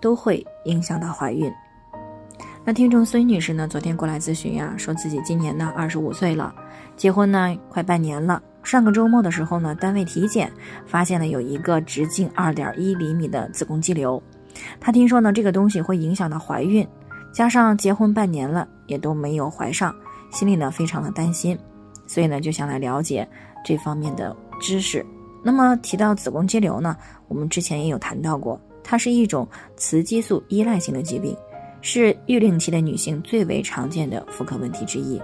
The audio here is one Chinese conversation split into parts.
都会影响到怀孕。那听众孙女士呢，昨天过来咨询呀，说自己今年呢二十五岁了，结婚呢快半年了。上个周末的时候呢，单位体检发现了有一个直径二点一厘米的子宫肌瘤。她听说呢这个东西会影响到怀孕，加上结婚半年了也都没有怀上，心里呢非常的担心，所以呢就想来了解这方面的知识。那么提到子宫肌瘤呢，我们之前也有谈到过。它是一种雌激素依赖性的疾病，是育龄期的女性最为常见的妇科问题之一，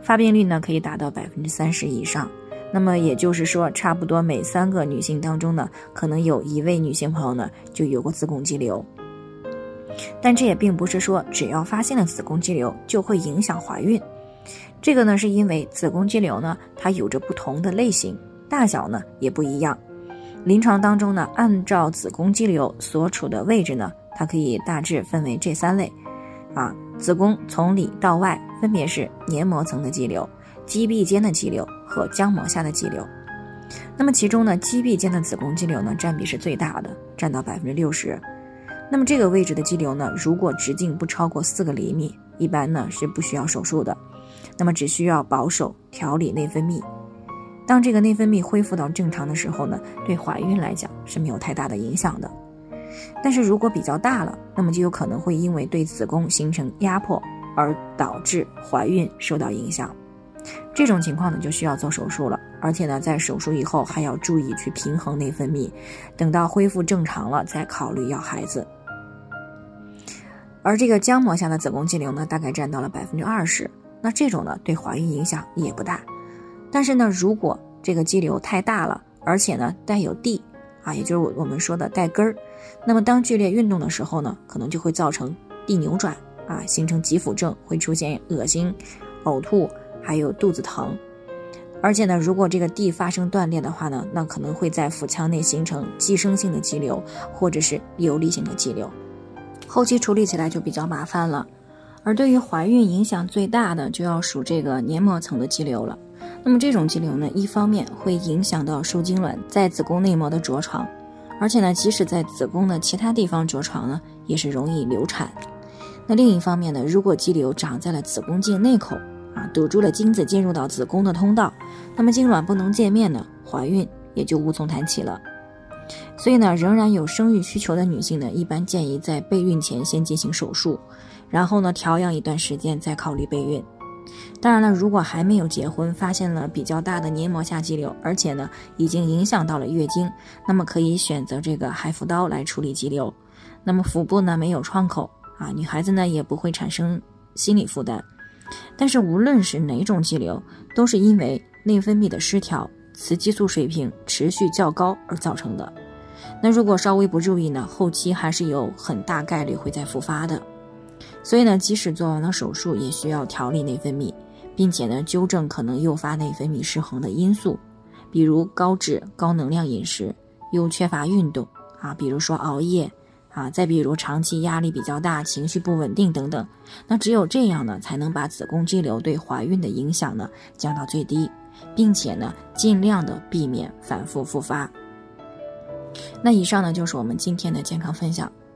发病率呢可以达到百分之三十以上。那么也就是说，差不多每三个女性当中呢，可能有一位女性朋友呢就有过子宫肌瘤。但这也并不是说只要发现了子宫肌瘤就会影响怀孕，这个呢是因为子宫肌瘤呢它有着不同的类型，大小呢也不一样。临床当中呢，按照子宫肌瘤所处的位置呢，它可以大致分为这三类，啊，子宫从里到外分别是黏膜层的肌瘤、肌壁间的肌瘤和浆膜下的肌瘤。那么其中呢，肌壁间的子宫肌瘤呢，占比是最大的，占到百分之六十。那么这个位置的肌瘤呢，如果直径不超过四个厘米，一般呢是不需要手术的，那么只需要保守调理内分泌。当这个内分泌恢复到正常的时候呢，对怀孕来讲是没有太大的影响的。但是如果比较大了，那么就有可能会因为对子宫形成压迫而导致怀孕受到影响。这种情况呢，就需要做手术了，而且呢，在手术以后还要注意去平衡内分泌，等到恢复正常了再考虑要孩子。而这个浆膜下的子宫肌瘤呢，大概占到了百分之二十，那这种呢，对怀孕影响也不大。但是呢，如果这个肌瘤太大了，而且呢带有蒂啊，也就是我我们说的带根儿，那么当剧烈运动的时候呢，可能就会造成蒂扭转啊，形成急腹症，会出现恶心、呕吐，还有肚子疼。而且呢，如果这个蒂发生断裂的话呢，那可能会在腹腔内形成寄生性的肌瘤，或者是游离性的肌瘤，后期处理起来就比较麻烦了。而对于怀孕影响最大的，就要数这个黏膜层的肌瘤了。那么这种肌瘤呢，一方面会影响到受精卵在子宫内膜的着床，而且呢，即使在子宫的其他地方着床呢，也是容易流产。那另一方面呢，如果肌瘤长在了子宫颈内口啊，堵住了精子进入到子宫的通道，那么精卵不能见面呢，怀孕也就无从谈起了。所以呢，仍然有生育需求的女性呢，一般建议在备孕前先进行手术，然后呢，调养一段时间再考虑备孕。当然了，如果还没有结婚，发现了比较大的黏膜下肌瘤，而且呢已经影响到了月经，那么可以选择这个海扶刀来处理肌瘤。那么腹部呢没有创口啊，女孩子呢也不会产生心理负担。但是无论是哪种肌瘤，都是因为内分泌的失调、雌激素水平持续较高而造成的。那如果稍微不注意呢，后期还是有很大概率会再复发的。所以呢，即使做完了手术，也需要调理内分泌，并且呢，纠正可能诱发内分泌失衡的因素，比如高脂、高能量饮食，又缺乏运动啊，比如说熬夜啊，再比如长期压力比较大、情绪不稳定等等。那只有这样呢，才能把子宫肌瘤对怀孕的影响呢降到最低，并且呢，尽量的避免反复复发。那以上呢，就是我们今天的健康分享。